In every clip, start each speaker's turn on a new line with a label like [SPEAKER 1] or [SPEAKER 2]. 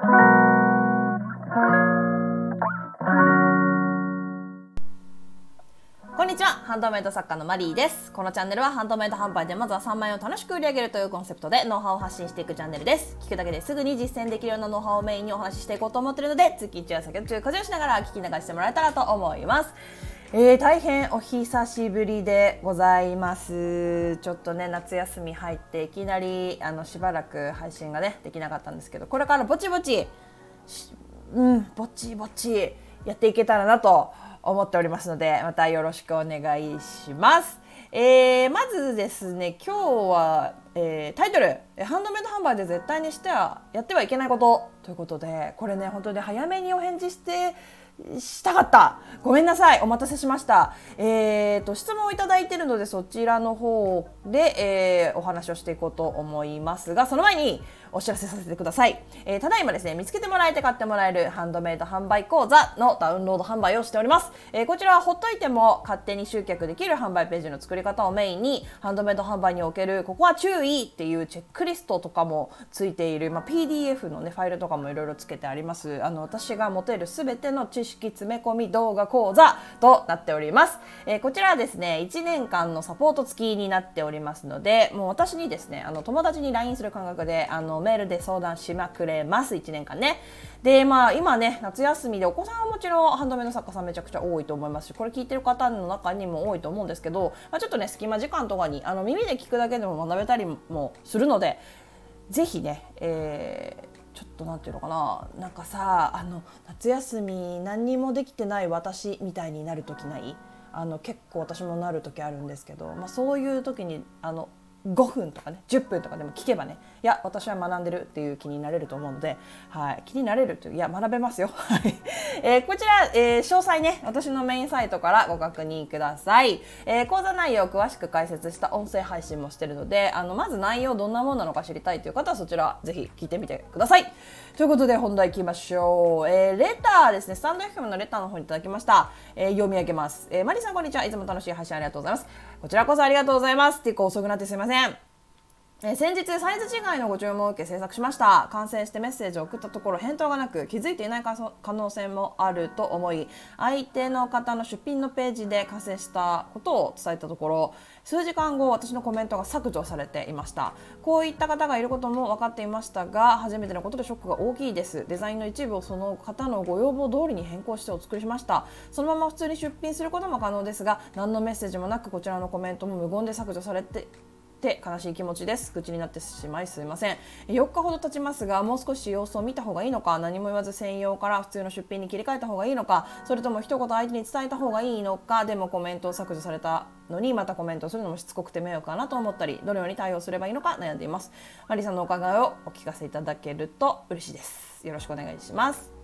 [SPEAKER 1] こんにちは。ハンドメイド作家のマリーです。このチャンネルはハンドメイド販売でまずは3万円を楽しく売り上げるというコンセプトでノウハウを発信していくチャンネルです。聞くだけですぐに実践できるようなノウハウをメインにお話ししていこうと思っているので月1は作業中家事をしながら聞き流してもらえたらと思います。えー、大変お久しぶりでございますちょっとね夏休み入っていきなりあのしばらく配信がねできなかったんですけどこれからぼちぼちうんぼちぼちやっていけたらなと思っておりますのでまたよろしくお願いします。えー、まずですね今日は、えー、タイトル「ハンドメイド販売で絶対にしてはやってはいけないこと」ということでこれね本当に早めにお返事してしたかった。ごめんなさい。お待たせしました。えーと質問をいただいてるのでそちらの方で、えー、お話をしていこうと思いますがその前にお知らせさせてください、えー、ただいまですね見つけてもらえて買ってもらえるハンドメイド販売講座のダウンロード販売をしております、えー、こちらはほっといても勝手に集客できる販売ページの作り方をメインにハンドメイド販売におけるここは注意っていうチェックリストとかもついている、まあ、PDF のねファイルとかももいろいろつけてあります。あの私が持てるすべての知識詰め込み動画講座となっております、えー、こちらはですね1年間のサポート付きになっておりますのでもう私にですねあの友達に LINE する感覚であのメールで相談しまくれます。1年間ね。でまあ今ね夏休みでお子さんはもちろんハンドメイド作家さんめちゃくちゃ多いと思いますしこれ聞いてる方の中にも多いと思うんですけど、まあ、ちょっとね隙間時間とかにあの耳で聞くだけでも学べたりもするのでぜひね、えーちょっと何て言うのかな？なんかさあの夏休み何にもできてない私みたいになる時ない？あの結構私もなる時あるんですけど、まあ、そういう時にあの5分とかね10分とかでも聞けばねいや私は学んでるっていう気になれると思うので、はい、気になれるといういや学べますよ、はい。えー、こちら、えー、詳細ね私のメインサイトからご確認ください、えー、講座内容を詳しく解説した音声配信もしてるのであのまず内容どんなものなのか知りたいという方はそちらぜひ聞いてみてください。ということで本題いきましょう、えー、レターですね。スタンド FM のレターの方にいただきました、えー、読み上げます、えー、マリさんこんにちは。いつも楽しい配信ありがとうございます。こちらこそありがとうございます。結構遅くなってすいません。え先日サイズ違いのご注文を受け制作しました。完成してメッセージを送ったところ返答がなく気づいていない可能性もあると思い相手の方の出品のページで完成したことを伝えたところ数時間後私のコメントが削除されていました。こういった方がいることも分かっていましたが初めてのことでショックが大きいです。デザインの一部をその方のご要望通りに変更してお作りしました。そのまま普通に出品することも可能ですが何のメッセージもなくこちらのコメントも無言で削除されてって悲しい気持ちです。口になってしまいすいません。4日ほど経ちますがもう少し様子を見た方がいいのか何も言わず専用から普通の出品に切り替えた方がいいのかそれとも一言相手に伝えた方がいいのかでもコメントを削除されたのにまたコメントするのもしつこくて迷惑かなと思ったりどのように対応すればいいのか悩んでいます。マリさんのお考えをお聞かせいただけると嬉しいです。よろしくお願いします。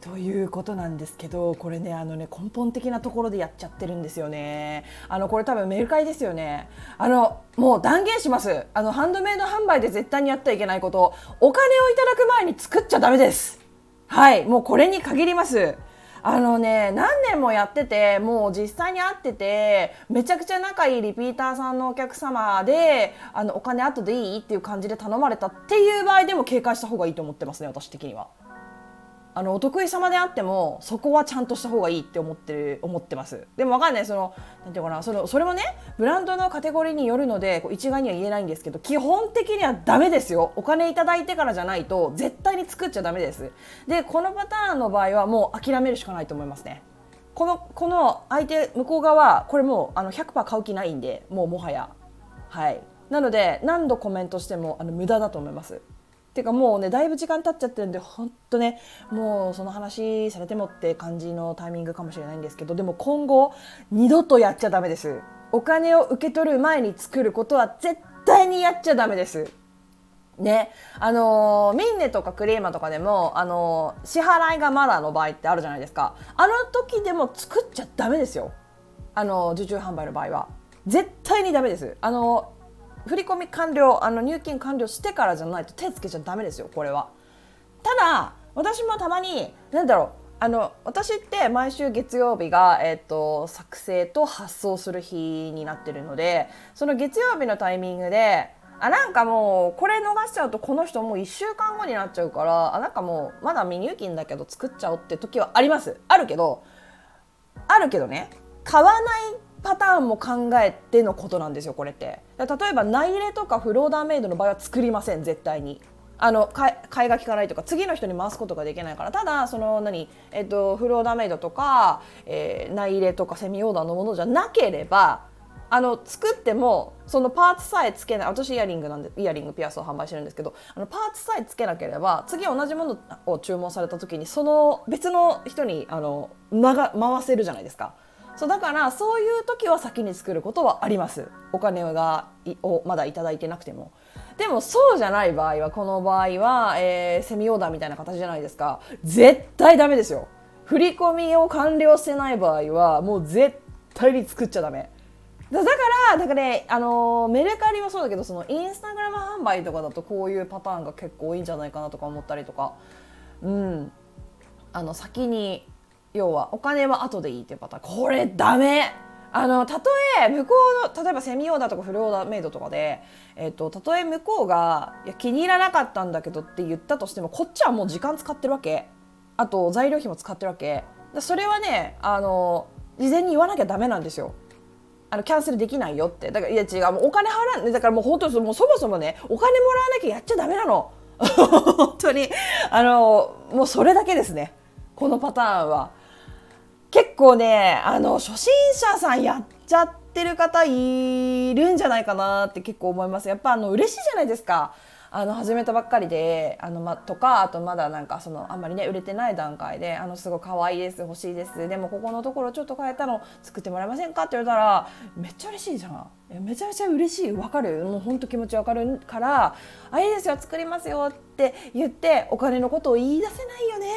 [SPEAKER 1] ということなんですけどこれねあのね根本的なところでやっちゃってるんですよね。あのこれ多分メルカリですよね。あのもう断言します。あのハンドメイド販売で絶対にやってはいけないこと。お金をいただく前に作っちゃダメです。はい。もうこれに限ります。あのね何年もやっててもう実際に会っててめちゃくちゃ仲いいリピーターさんのお客様であのお金後でいい？っていう感じで頼まれたっていう場合でも警戒した方がいいと思ってますね私的には。あのお得意様であってもそこはちゃんとした方がいいって思ってる思ってます。でも分かんない。そのなんていうかな。そのそれもねブランドのカテゴリーによるので一概には言えないんですけど基本的にはダメですよ。お金いただいてからじゃないと絶対に作っちゃダメです。でこのパターンの場合はもう諦めるしかないと思いますね。このこの相手向こう側これもうあの100%買う気ないんでもうもはや。はい。なので何度コメントしてもあの無駄だと思います。てかもうねだいぶ時間経っちゃってるんで本当ねもうその話されてもって感じのタイミングかもしれないんですけどでも今後二度とやっちゃダメです。お金を受け取る前に作ることは絶対にやっちゃダメです。ね、あのー、ミンネとかクリーマとかでも、あのー、支払いがまだの場合ってあるじゃないですか。あの時でも作っちゃダメですよ。あのー、受注販売の場合は。絶対にダメです。あの振り込み完了あの入金完了してからじゃないと手つけちゃダメですよこれは。ただ私もたまに何だろうあの私って毎週月曜日が、えーと、作成と発送する日になってるのでその月曜日のタイミングであなんかもうこれ逃しちゃうとこの人もう1週間後になっちゃうからあなんかもうまだ未入金だけど作っちゃおうって時はあります。あるけどあるけどね買わないパターンも考えてのことなんですよこれって。例えば内入れとかフローダーメイドの場合は作りません絶対に。あの買いが利かないとか次の人に回すことができないから。ただその何、えっと、フローダーメイドとか、えー、内入れとかセミオーダーのものじゃなければあの作ってもそのパーツさえつけない私イヤリングなんでイヤリングピアスを販売してるんですけどあのパーツさえつけなければ次同じものを注文された時にその別の人にあの回せるじゃないですか。そうだからそういう時は先に作ることはあります。お金がをまだ頂いてなくても。でもそうじゃない場合はこの場合は、えー、セミオーダーみたいな形じゃないですか。絶対ダメですよ。振り込みを完了してない場合はもう絶対に作っちゃダメ。だからなんかね、あのメルカリもそうだけどそのインスタグラム販売とかだとこういうパターンが結構多いんじゃないかなとか思ったりとか。うん。あの先に要はお金は後でいいっていうパターン。これダメ。あのたとえ向こうの例えばセミオーダーとかフルオーダーメイドとかで、えーと、たとえ向こうがいや気に入らなかったんだけどって言ったとしてもこっちはもう時間使ってるわけ。あと材料費も使ってるわけ。それはねあの事前に言わなきゃダメなんですよ。あのキャンセルできないよって。だからいや違う。もうお金払わだからもう本当もうそもそもねお金もらわなきゃやっちゃダメなの。本当に。あのもうそれだけですね。このパターンは。構ねあの初心者さんやっちゃってる方いるんじゃないかなって結構思います。やっぱあの嬉しいじゃないですか。あの始めたばっかりであの、ま、とかあとまだなんかそのあんまりね売れてない段階であのすごい可愛いです欲しいです。でもここのところちょっと変えたの作ってもらえませんかって言われたらめっちゃ嬉しいじゃん。めちゃめちゃ嬉しい。わかる。もうほんと気持ちわかるから「あいいですよ作りますよ」って言ってお金のことを言い出せないよね。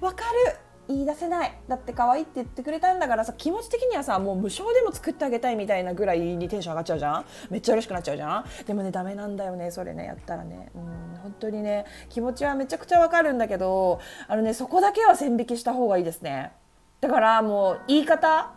[SPEAKER 1] わかる。言い出せない。だって可愛いって言ってくれたんだからさ気持ち的にはさもう無償でも作ってあげたいみたいなぐらいにテンション上がっちゃうじゃん。めっちゃ嬉しくなっちゃうじゃん。でもねダメなんだよねそれねやったらね。うん本当にね気持ちはめちゃくちゃわかるんだけどあのねそこだけは線引きした方がいいですね。だからもう言い方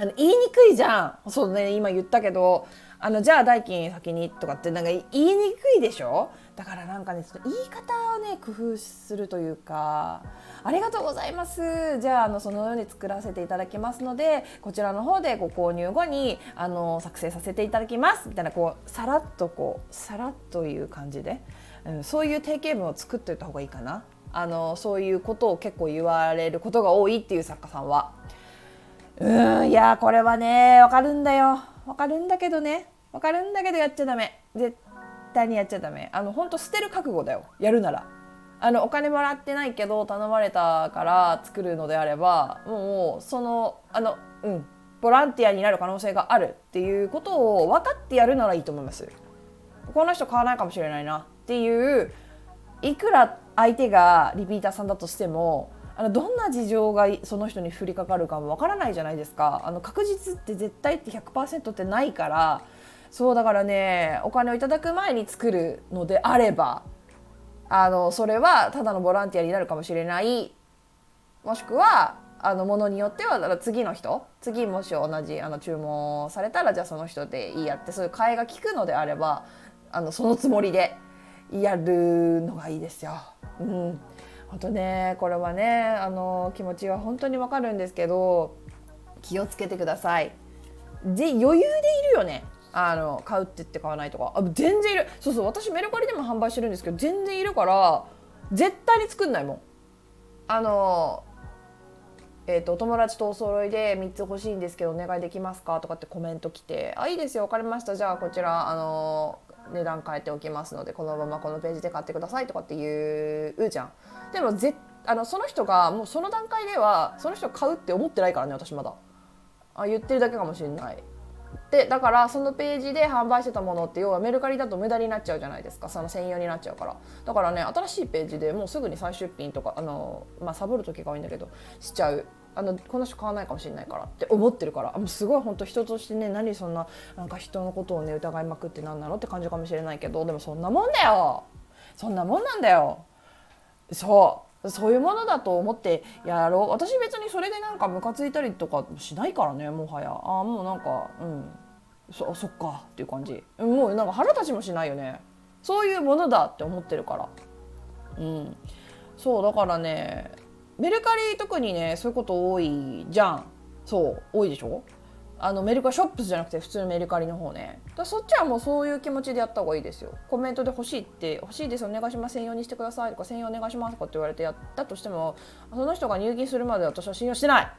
[SPEAKER 1] あの言いにくいじゃん。そうね今言ったけど。あのじゃあ代金先にとかってなんか言いにくいでしょ？だからなんかねちょっと言い方をね工夫するというか。ありがとうございます。じゃああのそのように作らせていただきますのでこちらの方でご購入後にあの作成させていただきます。みたいなこうさらっとこうさらっという感じで、うん、そういう定型文を作っておいた方がいいかな。あのそういうことを結構言われることが多いっていう作家さんは。うんいやこれはねわかるんだよ。わかるんだけどね。わかるんだけどやっちゃダメ。絶対にやっちゃダメ。あの本当捨てる覚悟だよ。やるなら。あのお金もらってないけど頼まれたから作るのであればもうそのあのうんボランティアになる可能性があるっていうことを分かってやるならいいと思います。この人買わないかもしれないなっていういくら相手がリピーターさんだとしてもあのどんな事情がその人に降りかかるかもわからないじゃないですか。あの確実って絶対って100%ってないからそうだからねお金をいただく前に作るのであればあのそれはただのボランティアになるかもしれない。もしくはあのものによってはだから次の人次もし同じあの注文されたらじゃあその人でいいやってそういう替えが利くのであればあのそのつもりでやるのがいいですよ。うん。本当ねこれはねあの気持ちは本当にわかるんですけど気をつけてください。で余裕でいるよね。あの買うって言って買わないとか。あ全然いる。そうそう私メルカリでも販売してるんですけど全然いるから絶対に作んないもん。あのえーと、お友達とお揃いで3つ欲しいんですけどお願いできますか？とかってコメント来て「あいいですよ分かりました。じゃあこちらあの値段変えておきますのでこのままこのページで買ってください」とかって言うじゃん。でもぜあのその人がもうその段階ではその人買うって思ってないからね私まだ。あ言ってるだけかもしれないでだからそのページで販売してたものって要はメルカリだと無駄になっちゃうじゃないですかその専用になっちゃうからだからね新しいページでもうすぐに再出品とかあの、まあ、サボる時が多いんだけどしちゃうあのこの人買わないかもしれないからって思ってるから。もうすごい本当人としてね何そんななんか人のことをね疑いまくって何なのって感じかもしれないけど。でもそんなもんだよ。そんなもんなんだよ。そう。そういうものだと思ってやろう。私別にそれでなんかムカついたりとかしないからねもはや。あもうなんかうん。そそっかっていう感じ。もうなんか腹立ちもしないよね。そういうものだって思ってるから。うん。そうだからねメルカリ特にねそういうこと多いじゃん。そう多いでしょ？あのメルカリショップスじゃなくて普通のメルカリの方ね。だそっちはもうそういう気持ちでやった方がいいですよ。コメントで欲しいって欲しいですお願いします専用にしてくださいとか専用お願いしますとかって言われてやったとしてもその人が入金するまで私は信用してない。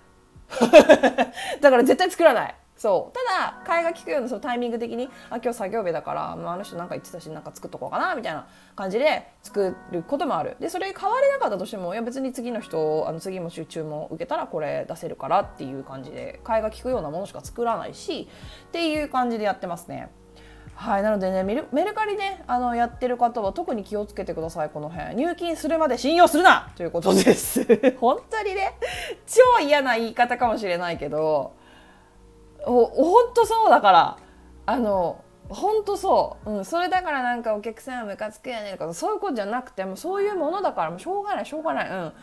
[SPEAKER 1] だから絶対作らない。そう。ただ替えが利くようなそのタイミング的にあ今日作業日だから、まあ、あの人なんか言ってたしなんか作っとこうかなみたいな感じで作ることもある。でそれ変われなかったとしてもいや別に次の人あの次も注文受けたらこれ出せるからっていう感じで替えが利くようなものしか作らないしっていう感じでやってますね。はい、なのでねメルメルカリねあのやってる方は特に気をつけてくださいこの辺。入金するまで信用するな！ということです。本当にね超嫌な言い方かもしれないけどほんとそうだから。あのほんとそう、うん、それだからなんかお客さんはムカつくやねんとかそういうことじゃなくてもそういうものだからもうしょうがないしょうがない。うん。っ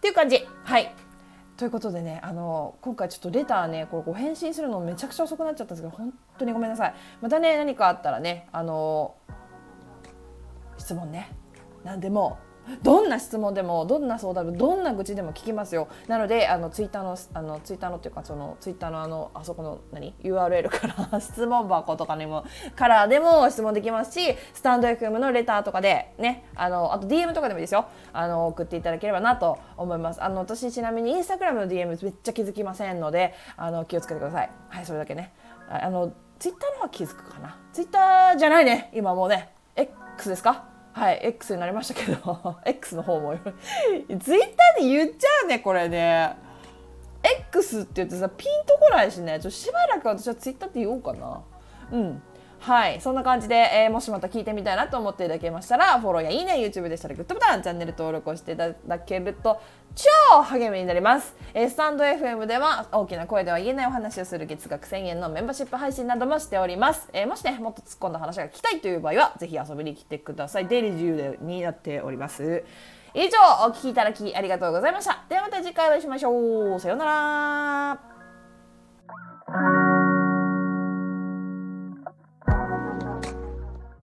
[SPEAKER 1] ていう感じ。はい。ということでねあの今回ちょっとレターねこれご返信するのめちゃくちゃ遅くなっちゃったんですけど本当にごめんなさい。またね何かあったらねあの質問ね。何でも。どんな質問でもどんな相談でもどんな愚痴でも聞きますよ。なのであのツイッターのあのツイッターのっていうかそのツイッターのあのあそこの何？URL から 質問箱とかにもからでも質問できますしスタンド FM のレターとかでねあのあと DM とかでもいいですよ。あの送っていただければなと思います。あの私ちなみにインスタグラムの DM めっちゃ気づきませんのであの気をつけてください。はいそれだけね。あのツイッターの方は気づくかな？ツイッターじゃないね今もうね。X ですか？はい X になりましたけど X の方も。ツイッターで言っちゃうねこれね。X って言ってさピンとこないしね。ちょしばらく私はツイッターって言おうかな。うん。はい。そんな感じで、えー、もしまた聞いてみたいなと思っていただけましたらフォローやいいね YouTube でしたらグッドボタンチャンネル登録をしていただけると超励みになります、えー、スタンド FM では大きな声では言えないお話をする月額1000円のメンバーシップ配信などもしております、えー、もしねもっと突っ込んだ話が聞きたいという場合はぜひ遊びに来てください。デイリー自由になっております。以上お聞きいただきありがとうございました。ではまた次回お会いしましょう。さようなら。